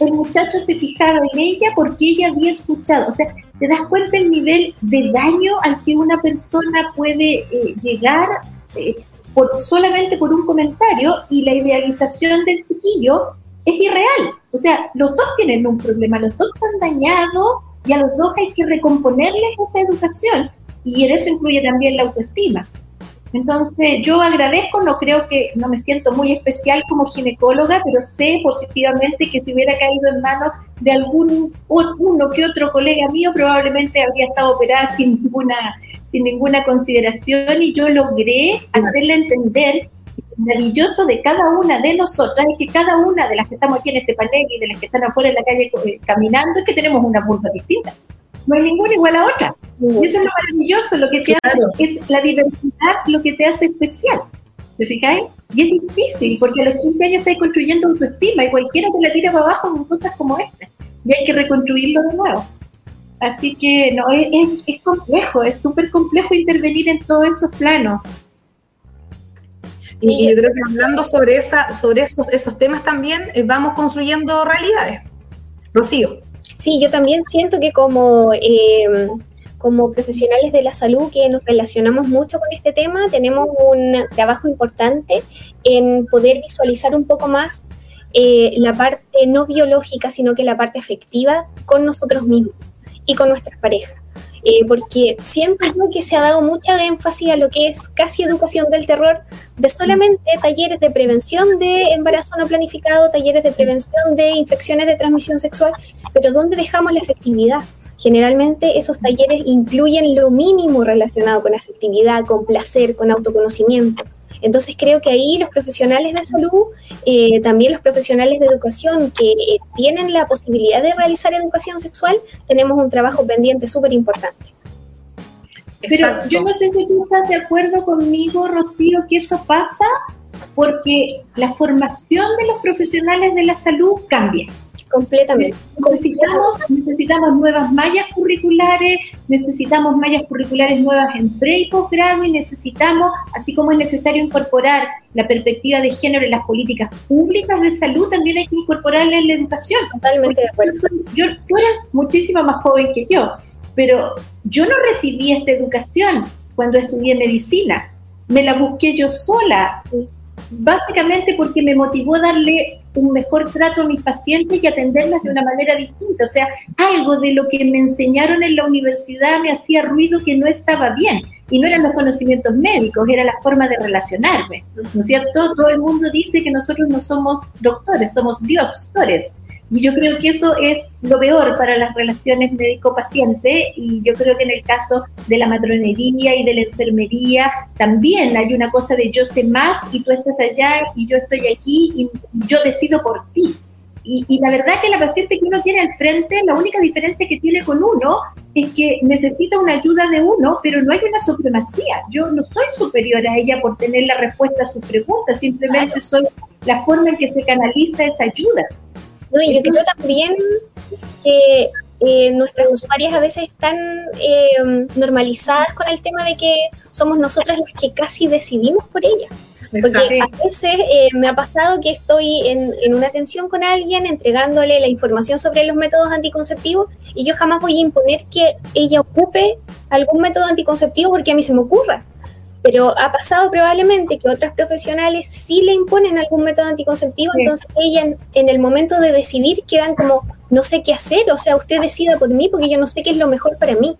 el muchacho se fijaba en ella porque ella había escuchado. O sea, te das cuenta el nivel de daño al que una persona puede eh, llegar eh, por, solamente por un comentario y la idealización del chiquillo es irreal. O sea, los dos tienen un problema, los dos están dañados y a los dos hay que recomponerles esa educación y en eso incluye también la autoestima. Entonces, yo agradezco, no creo que, no me siento muy especial como ginecóloga, pero sé positivamente que si hubiera caído en manos de algún uno que otro colega mío, probablemente habría estado operada sin ninguna, sin ninguna consideración y yo logré hacerle entender maravilloso de cada una de nosotras es que cada una de las que estamos aquí en este panel y de las que están afuera en la calle eh, caminando es que tenemos una vulva distinta no hay ninguna igual a otra. Y eso es lo maravilloso, lo que te hace, es la diversidad lo que te hace especial. ¿Te fijáis? Y es difícil, porque a los 15 años estás construyendo autoestima y cualquiera te la tira para abajo con cosas como esta. Y hay que reconstruirlo de nuevo. Así que no, es, es, complejo, es súper complejo intervenir en todos esos planos.
Y yo creo que hablando sobre, esa, sobre esos, esos temas también, eh, vamos construyendo realidades. Rocío.
Sí, yo también siento que como, eh, como profesionales de la salud que nos relacionamos mucho con este tema, tenemos un trabajo importante en poder visualizar un poco más eh, la parte no biológica, sino que la parte afectiva con nosotros mismos y con nuestras parejas. Eh, porque siento yo que se ha dado mucha énfasis a lo que es casi educación del terror, de solamente talleres de prevención de embarazo no planificado, talleres de prevención de infecciones de transmisión sexual, pero ¿dónde dejamos la efectividad? Generalmente esos talleres incluyen lo mínimo relacionado con afectividad, con placer, con autoconocimiento. Entonces creo que ahí los profesionales de salud, eh, también los profesionales de educación que eh, tienen la posibilidad de realizar educación sexual, tenemos un trabajo pendiente súper importante.
Pero yo no sé si tú estás de acuerdo conmigo, Rocío, que eso pasa porque la formación de los profesionales de la salud cambia.
Completamente.
Necesitamos, necesitamos nuevas mallas curriculares, necesitamos mallas curriculares nuevas en pre y posgrado y necesitamos, así como es necesario incorporar la perspectiva de género en las políticas públicas de salud, también hay que incorporarla en la educación.
Totalmente de acuerdo.
Yo, tú muchísimo más joven que yo, pero yo no recibí esta educación cuando estudié medicina. Me la busqué yo sola básicamente porque me motivó darle un mejor trato a mis pacientes y atenderlas de una manera distinta. O sea, algo de lo que me enseñaron en la universidad me hacía ruido que no estaba bien. Y no eran los conocimientos médicos, era la forma de relacionarme. ¿No es cierto? Todo el mundo dice que nosotros no somos doctores, somos diosores. Y yo creo que eso es lo peor para las relaciones médico-paciente y yo creo que en el caso de la matronería y de la enfermería también hay una cosa de yo sé más y tú estás allá y yo estoy aquí y yo decido por ti. Y, la verdad que la paciente que uno tiene al frente, la única diferencia que tiene con uno es que necesita una ayuda de uno, pero no hay una supremacía. Yo no soy superior a ella por tener la respuesta a sus preguntas, simplemente soy la forma en que se canaliza esa ayuda.
No, y yo creo también que eh, nuestras usuarias a veces están eh, normalizadas con el tema de que somos nosotras las que casi decidimos por ellas. Porque a veces eh, me ha pasado que estoy en, en, una atención con alguien entregándole la información sobre los métodos anticonceptivos y yo jamás voy a imponer que ella ocupe algún método anticonceptivo porque a mí se me ocurra. Pero ha pasado probablemente que otras profesionales sí le imponen algún método anticonceptivo, entonces ella en, el momento de decidir quedan como, no sé qué hacer, o sea, usted decida por mí porque yo no sé qué es lo mejor para mí.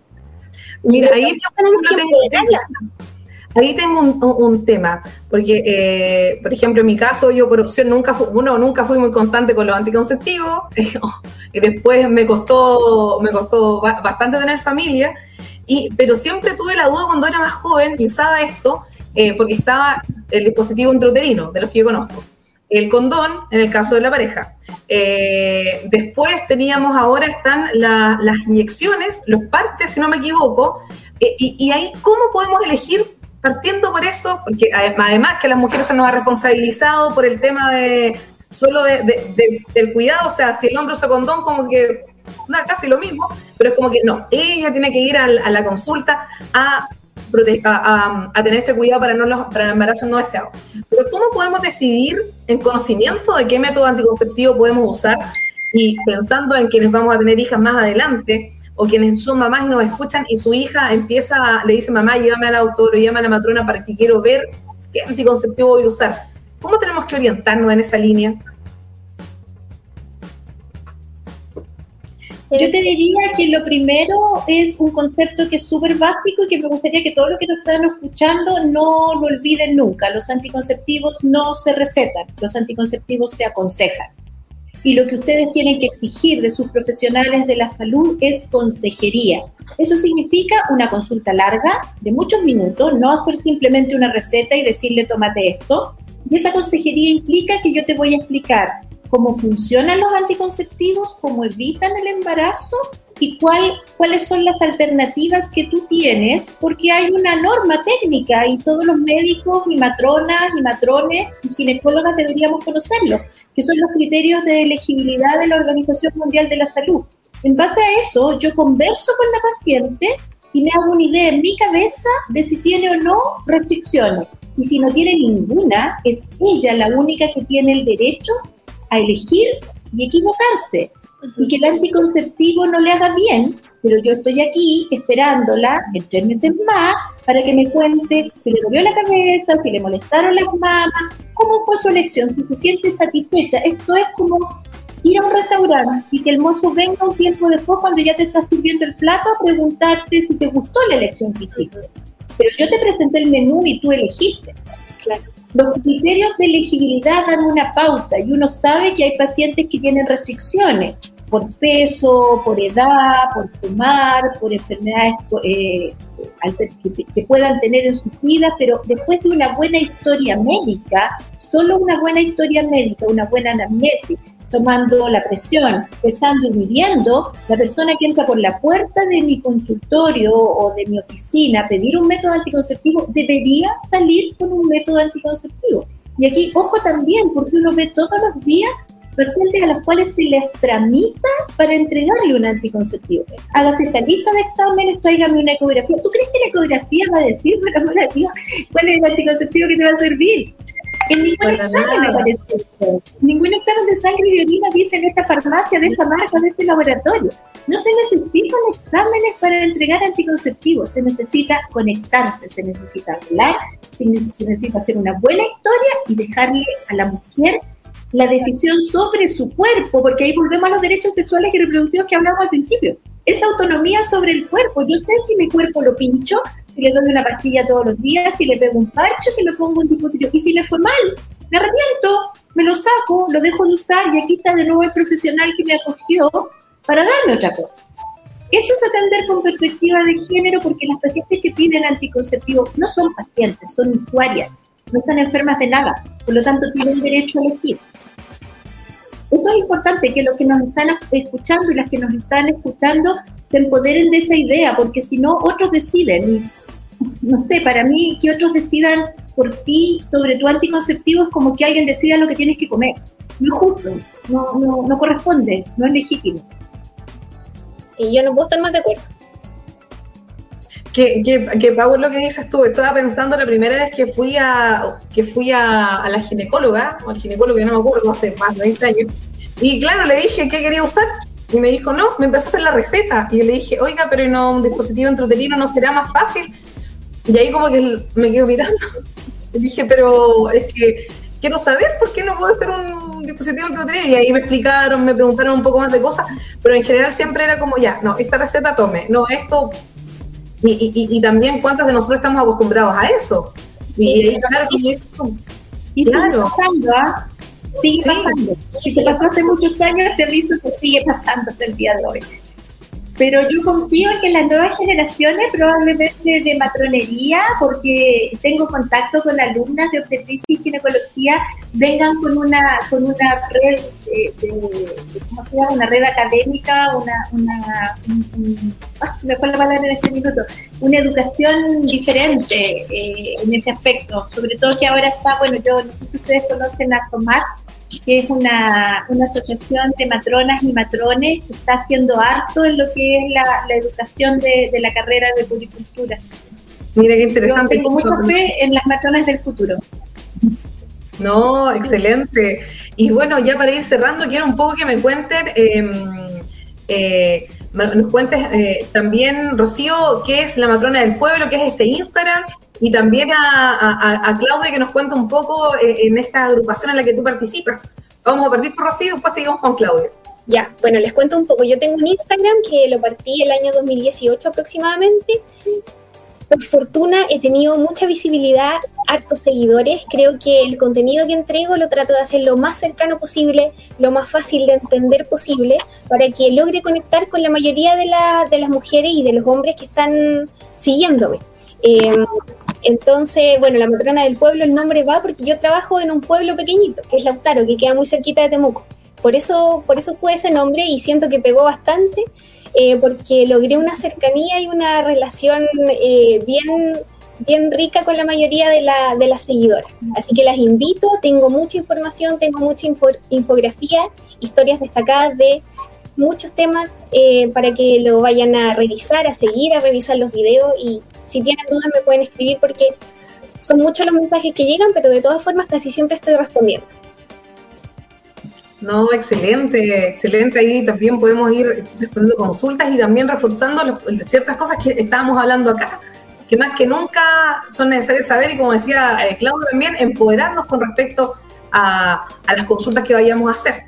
Mira, ahí tengo, ahí tengo un, tema, porque, eh, por ejemplo, en mi caso, yo por opción nunca, fui, uno, nunca fui muy constante con los anticonceptivos, y después me costó, me costó bastante tener familia, pero siempre tuve la duda cuando era más joven y usaba esto, eh, porque estaba el dispositivo intrauterino, de los que yo conozco. El condón, en el caso de la pareja. Eh, después teníamos, ahora están las inyecciones, los parches, si no me equivoco. Eh, y, ahí, ¿cómo podemos elegir partiendo por eso? Porque además que las mujeres se nos ha responsabilizado por el tema de solo del cuidado, o sea, si el hombre usa condón, como que nada, casi lo mismo, pero es como que no, ella tiene que ir a, la consulta a, a, tener este cuidado para, no para el embarazo no deseado. Pero ¿cómo podemos decidir en conocimiento de qué método anticonceptivo podemos usar y pensando en quienes vamos a tener hijas más adelante? o quienes son mamás y nos escuchan y su hija empieza, le dice mamá, llévame al autor o llévame a la matrona para que quiero ver qué anticonceptivo voy a usar. ¿Cómo tenemos que orientarnos en esa línea?
Yo te diría que lo primero es un concepto que es súper básico y que me gustaría que todos los que nos están escuchando no lo olviden nunca. Los anticonceptivos no se recetan, los anticonceptivos se aconsejan. Y lo que ustedes tienen que exigir de sus profesionales de la salud es consejería. Eso significa una consulta larga, de muchos minutos, no hacer simplemente una receta y decirle tómate esto. Y esa consejería implica que yo te voy a explicar cómo funcionan los anticonceptivos, cómo evitan el embarazo y cuál, cuáles son las alternativas que tú tienes, porque hay una norma técnica y todos los médicos y matronas y matrones y ginecólogas deberíamos conocerlo, que son los criterios de elegibilidad de la Organización Mundial de la Salud. En base a eso, yo converso con la paciente y me hago una idea en mi cabeza de si tiene o no restricciones. Y si no tiene ninguna, es ella la única que tiene el derecho a elegir y equivocarse. y que el anticonceptivo no le haga bien, pero yo estoy aquí esperándola en tres meses más para que me cuente si le dolió la cabeza, si le molestaron las mamas, cómo fue su elección, si se siente satisfecha. Esto es como ir a un restaurante y que el mozo venga un tiempo después cuando ya te está sirviendo el plato a preguntarte si te gustó la elección que hiciste. Pero yo te presenté el menú y tú elegiste. Claro. Los criterios de elegibilidad dan una pauta y uno sabe que hay pacientes que tienen restricciones por peso, por edad, por fumar, por enfermedades eh, que, puedan tener en sus vidas, pero después de una buena historia médica, solo una buena historia médica, una buena anamnesis, tomando la presión, pesando y midiendo, la persona que entra por la puerta de mi consultorio o de mi oficina a pedir un método anticonceptivo debería salir con un método anticonceptivo. Y aquí, ojo también, porque uno ve todos los días pacientes a los cuales se les tramita para entregarle un anticonceptivo. Hágase esta lista de exámenes, tráigame una ecografía. ¿Tú crees que la ecografía va a decir, Dios, cuál es el anticonceptivo que te va a servir? En ningún examen aparece Ningún examen de sangre y orina dice en esta farmacia, de esta marca, de este laboratorio. No se necesitan exámenes para entregar anticonceptivos, se necesita conectarse, se necesita hablar, se necesita hacer una buena historia y dejarle a la mujer la decisión sobre su cuerpo, porque ahí volvemos a los derechos sexuales y reproductivos que hablamos al principio. Esa autonomía sobre el cuerpo. Yo sé si mi cuerpo lo pincho, si le doy una pastilla todos los días, si le pego un parche, si le pongo un dispositivo. Y si le fue mal, me arrepiento, me lo saco, lo dejo de usar y aquí está de nuevo el profesional que me acogió para darme otra cosa. Eso es atender con perspectiva de género porque las pacientes que piden anticonceptivo no son pacientes, son usuarias, no están enfermas de nada, por lo tanto tienen derecho a elegir. Eso es importante, que los que nos están escuchando y las que nos están escuchando se empoderen de esa idea, porque si no, otros deciden. No sé, para mí, que otros decidan por ti sobre tu anticonceptivo es como que alguien decida lo que tienes que comer. No es justo, no, no, no corresponde, no es legítimo.
Y yo no puedo estar más de acuerdo.
Que, que, que Pau, lo que dices tú, estaba pensando la primera vez que fui a que fui a, la ginecóloga, o al ginecólogo, que no me acuerdo, hace más de 20 años, y claro, le dije qué quería usar, y me dijo, no, me empezó a hacer la receta, y yo le dije, oiga, pero no, un dispositivo intrauterino no será más fácil, y ahí como que me quedo mirando, le dije, pero es que quiero saber por qué no puedo hacer un dispositivo intrauterino, y ahí me explicaron, me preguntaron un poco más de cosas, pero en general siempre era como, ya, no, esta receta tome, no, esto y, también cuántas de nosotros estamos acostumbrados a eso. Y, claro,
y, sigue pasando, ¿ah? Sigue pasando. Y se pasó hace muchos años, te aviso que sigue pasando hasta el día de hoy. Pero yo confío en que las nuevas generaciones, probablemente de matronería, porque tengo contacto con alumnas de obstetricia y ginecología, vengan con una con una red, de, ¿cómo se llama? Una red académica, una, una ah, se me fue la palabra en este minuto, una educación diferente eh, en ese aspecto. Sobre todo que ahora está, bueno, yo no sé si ustedes conocen a SOMAT, que es una, asociación de matronas y matrones que está haciendo harto en lo que es la, educación de, la carrera de puricultura.
Mira qué interesante.
tengo mucha fe en las matronas del futuro.
No, excelente. Y bueno, ya para ir cerrando, quiero un poco que me cuenten, em, eh, nos cuentes eh, también, Rocío, qué es la matrona del pueblo, qué es este Instagram y también a, Claudia que nos cuenta un poco eh, en esta agrupación en la que tú participas. Vamos a partir por Rocío y después seguimos con Claudia.
Ya, bueno, les cuento un poco. Yo tengo un Instagram que lo partí el año 2018 aproximadamente. Por fortuna he tenido mucha visibilidad, hartos seguidores. Creo que el contenido que entrego lo trato de hacer lo más cercano posible, lo más fácil de entender posible, para que logre conectar con la mayoría de, las mujeres y de los hombres que están siguiéndome. Eh, entonces, bueno, la matrona del pueblo, el nombre va porque yo trabajo en un pueblo pequeñito, que es Lautaro, que queda muy cerquita de Temuco. Por eso, por eso fue ese nombre y siento que pegó bastante, eh, porque logré una cercanía y una relación eh, bien, bien rica con la mayoría de, la, de las seguidoras. Así que las invito, tengo mucha información, tengo mucha infografía, historias destacadas de muchos temas eh, para que lo vayan a revisar, a seguir, a revisar los videos y si tienen dudas me pueden escribir porque son muchos los mensajes que llegan, pero de todas formas casi siempre estoy respondiendo.
No, excelente, excelente. Ahí también podemos ir respondiendo consultas y también reforzando ciertas cosas que estábamos hablando acá, que más que nunca son necesarias saber y como decía eh, Claudio también, empoderarnos con respecto a, las consultas que vayamos a hacer.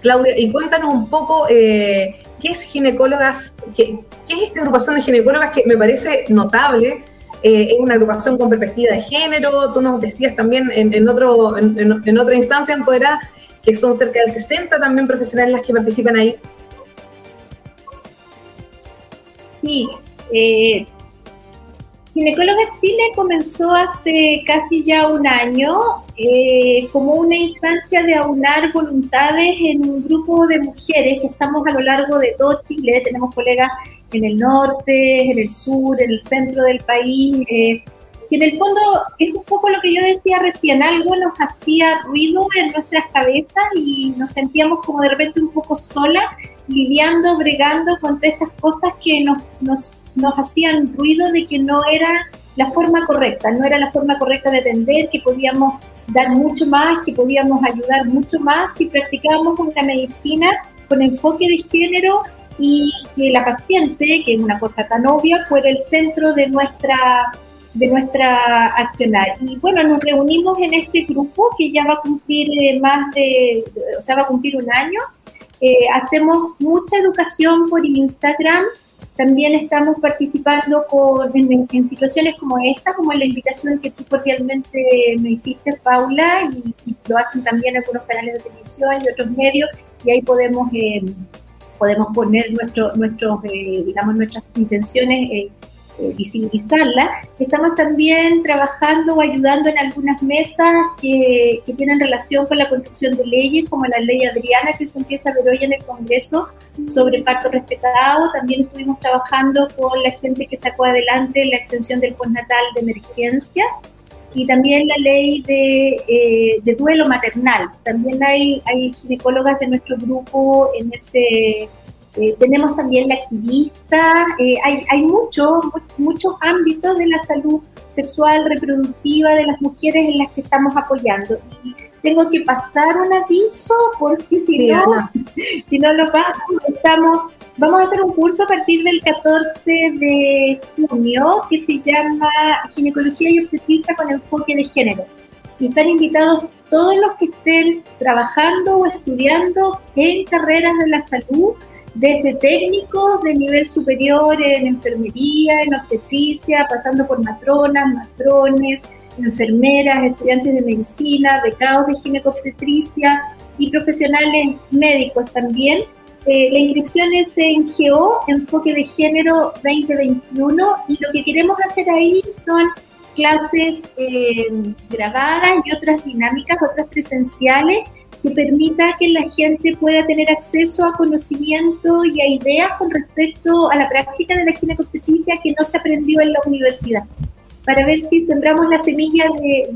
Claudia, y cuéntanos un poco eh, qué es ginecólogas, qué, es esta agrupación de ginecólogas que me parece notable. Eh, es una agrupación con perspectiva de género, tú nos decías también en, otro, en, otra instancia, empoderar que son cerca de 60 también profesionales las que participan ahí.
Sí, eh, Ginecólogas Chile comenzó hace casi ya un año eh, como una instancia de aunar voluntades en un grupo de mujeres que estamos a lo largo de todo Chile. Tenemos colegas en el norte, en el sur, en el centro del país. Eh, que en el fondo es un poco lo que yo decía recién, algo nos hacía ruido en nuestras cabezas y nos sentíamos como de repente un poco solas lidiando, bregando contra estas cosas que nos, nos, nos hacían ruido de que no era la forma correcta, no era la forma correcta de atender, que podíamos dar mucho más, que podíamos ayudar mucho más. Si practicábamos una medicina con enfoque de género y que la paciente, que es una cosa tan obvia, fuera el centro de nuestra de nuestra accionar. Y bueno, nos reunimos en este grupo que ya va a cumplir eh, más de, o sea, va a cumplir un año eh, hacemos mucha educación por Instagram. También estamos participando con, en, situaciones como esta, como la invitación que tú cordialmente me hiciste, Paula, y, lo hacen también algunos canales de televisión y otros medios, y ahí podemos, eh, podemos poner nuestro, nuestros, eh, digamos, nuestras intenciones eh, visibilizarla. Estamos también trabajando o ayudando en algunas mesas que, que, tienen relación con la construcción de leyes, como la ley Adriana que se empieza a ver hoy en el Congreso sobre parto respetado. También estuvimos trabajando con la gente que sacó adelante la extensión del postnatal de emergencia y también la ley de, eh, de duelo maternal. También hay, hay ginecólogas de nuestro grupo en ese eh, tenemos también la activista, eh, hay, hay muchos, muchos ámbitos de la salud sexual, reproductiva de las mujeres en las que estamos apoyando. Y tengo que pasar un aviso porque si no, si no lo paso, estamos, vamos a hacer un curso a partir del 14 de junio que se llama Ginecología y Obstetricia con enfoque de género. Y están invitados todos los que estén trabajando o estudiando en carreras de la salud desde técnicos de nivel superior en enfermería, en obstetricia, pasando por matronas, matrones, enfermeras, estudiantes de medicina, becados de ginecobstetricia y profesionales médicos también. Eh, la inscripción es en GEO, Enfoque de Género 2021, y lo que queremos hacer ahí son clases eh, grabadas y otras dinámicas, otras presenciales, que permita que la gente pueda tener acceso a conocimiento y a ideas con respecto a la práctica de la ginecobstetricia que no se aprendió en la universidad, para ver si sembramos la semilla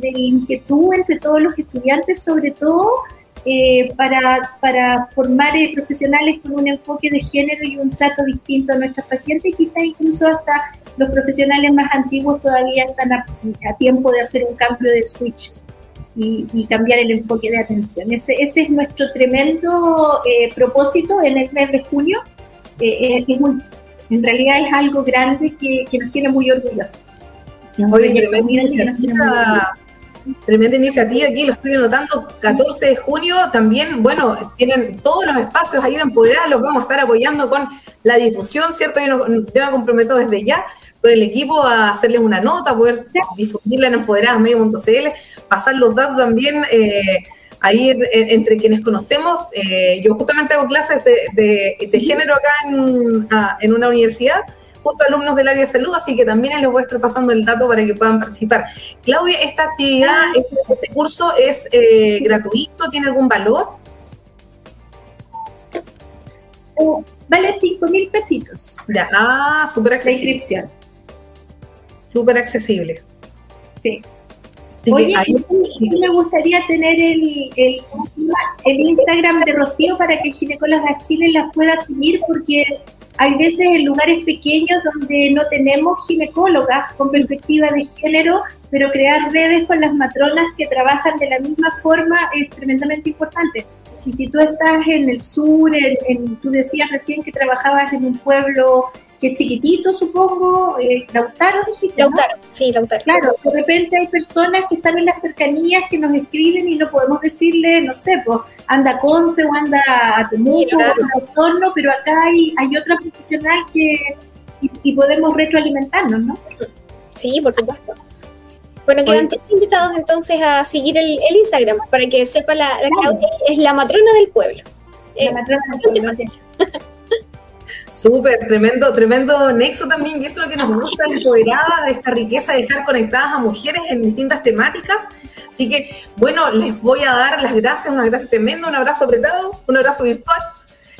de, inquietud entre todos los estudiantes, sobre todo eh, para, para, formar eh, profesionales con un enfoque de género y un trato distinto a nuestros pacientes, quizás incluso hasta los profesionales más antiguos todavía están a, a tiempo de hacer un cambio de switch y, cambiar el enfoque de atención. Ese, ese es nuestro tremendo eh, propósito en el mes de junio. Eh, eh en realidad es algo grande que, que nos tiene muy orgullosos.
Oye, tremenda iniciativa, tremenda iniciativa aquí, lo estoy anotando, 14 de junio también, bueno, tienen todos los espacios ahí de empoderar, los vamos a estar apoyando con la difusión, ¿cierto? Yo, yo me comprometo desde ya con el equipo a hacerles una nota, poder difundirla en empoderadas.medio.cl, pasar los datos también eh, ahí entre quienes conocemos. Eh, yo justamente hago clases de, de, género acá en, en, una universidad, justo alumnos del área de salud, así que también les voy a estar pasando el dato para que puedan participar. Claudia, ¿esta actividad, ah. este, este, curso es eh, gratuito? ¿Tiene algún valor?
vale 5 mil pesitos.
Ya, ah, súper accesible. inscripción súper accesible.
Sí. Oye, me gustaría tener el, el, Instagram de Rocío para que Ginecólogas Chile las pueda seguir porque hay veces en lugares pequeños donde no tenemos ginecólogas con perspectiva de género, pero crear redes con las matronas que trabajan de la misma forma es tremendamente importante. Y si tú estás en el sur, en, tú decías recién que trabajabas en un pueblo que es chiquitito, supongo, eh, Lautaro, dijiste.
Lautaro, sí, Lautaro.
Claro, de repente hay personas que están en las cercanías que nos escriben y no podemos decirle, no sé, pues anda Conce o anda a Temuco o anda a Osorno, pero acá hay, hay otra profesional que y, podemos retroalimentarnos, ¿no?
Sí, por supuesto. Bueno, quedan tres invitados entonces a seguir el, Instagram para que sepa la, la Claudia es la matrona del pueblo.
La eh, matrona del pueblo.
Súper, tremendo, tremendo nexo también, y eso es lo que nos gusta, empoderada de esta riqueza de dejar conectadas a mujeres en distintas temáticas. Así que, bueno, les voy a dar las gracias, un abrazo tremendo, un abrazo apretado, un abrazo virtual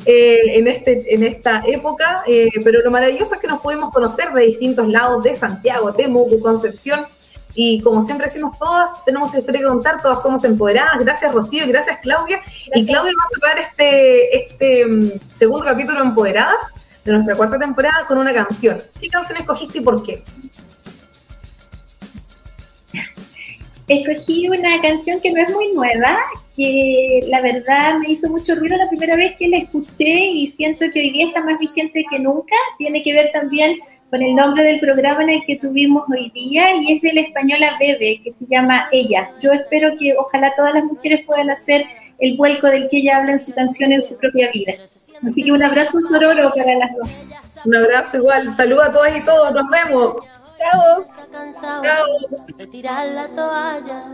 eh, en, este, en esta época, eh, pero lo maravilloso es que nos podemos conocer de distintos lados de Santiago, Temuco, Concepción, y como siempre decimos todas, tenemos historia que contar, todas somos empoderadas. Gracias Rocío y gracias Claudia. Y Claudia va a cerrar este, este mm, segundo capítulo Empoderadas de nuestra cuarta temporada con una canción. ¿Qué canción escogiste y por qué?
Escogí una canción que no es muy nueva, que la verdad me hizo mucho ruido la primera vez que la escuché y siento que hoy día está más vigente que nunca. Tiene que ver también con el nombre del programa en el que tuvimos hoy día y es de la española Bebe, que se llama Ella. Yo espero que ojalá todas las mujeres puedan hacer el vuelco del que ella habla en su canción en su propia vida. Así que un abrazo sororo para las dos.
Un abrazo igual. Saludos a todas y todos. Nos vemos.
Chao.
Chao. Retirar la toalla